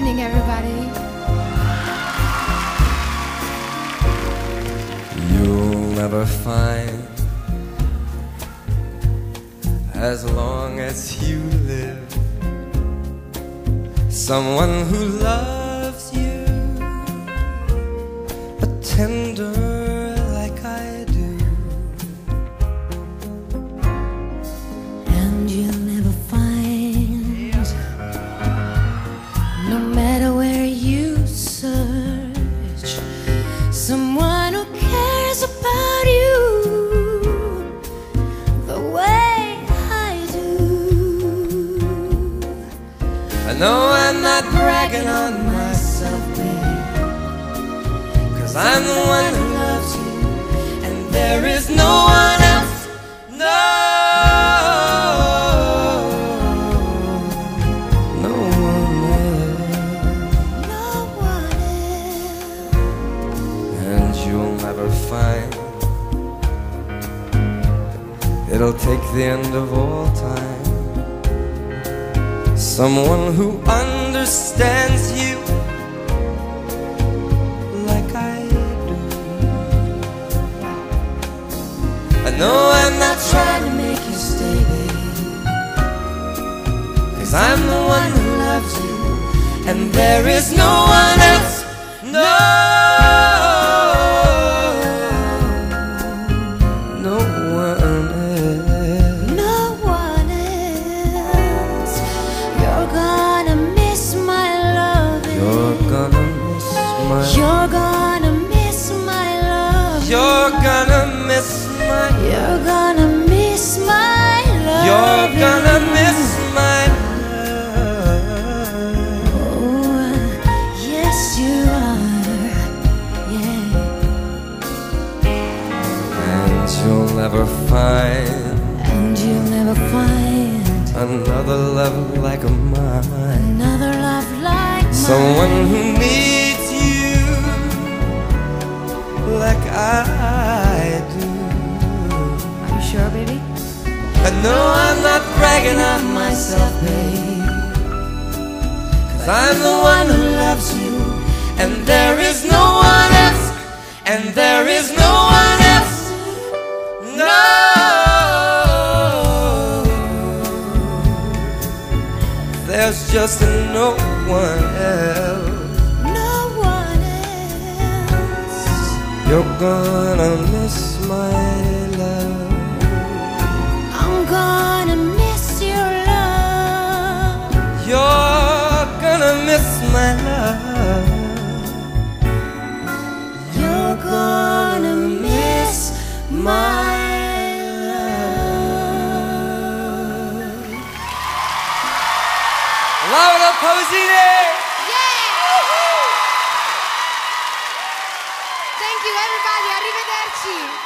Evening, everybody. You'll never find as long as you live someone who loves you a tender no matter where you search, someone who cares about you the way I do. I know I'm not bragging on myself, cause I'm the one who loves you, and there is no find it'll take the end of all time someone who understands you like I do. I know I'm not trying to make you stay, babe, cause I'm the one who loves you, and there is no one else. No gonna miss my. You're gonna miss my love. You're gonna miss my love. Oh, yes, you are. Yeah. And you'll never find And you'll never find another love like mine. another love like mine Someone who needs Know I'm not bragging on myself, babe. Cause I'm the one who loves you, and there is no one else, and there is no one else. No. There's just no one else. No one else. You're gonna miss my Josine! Yeah! Thank you everybody, arrivederci!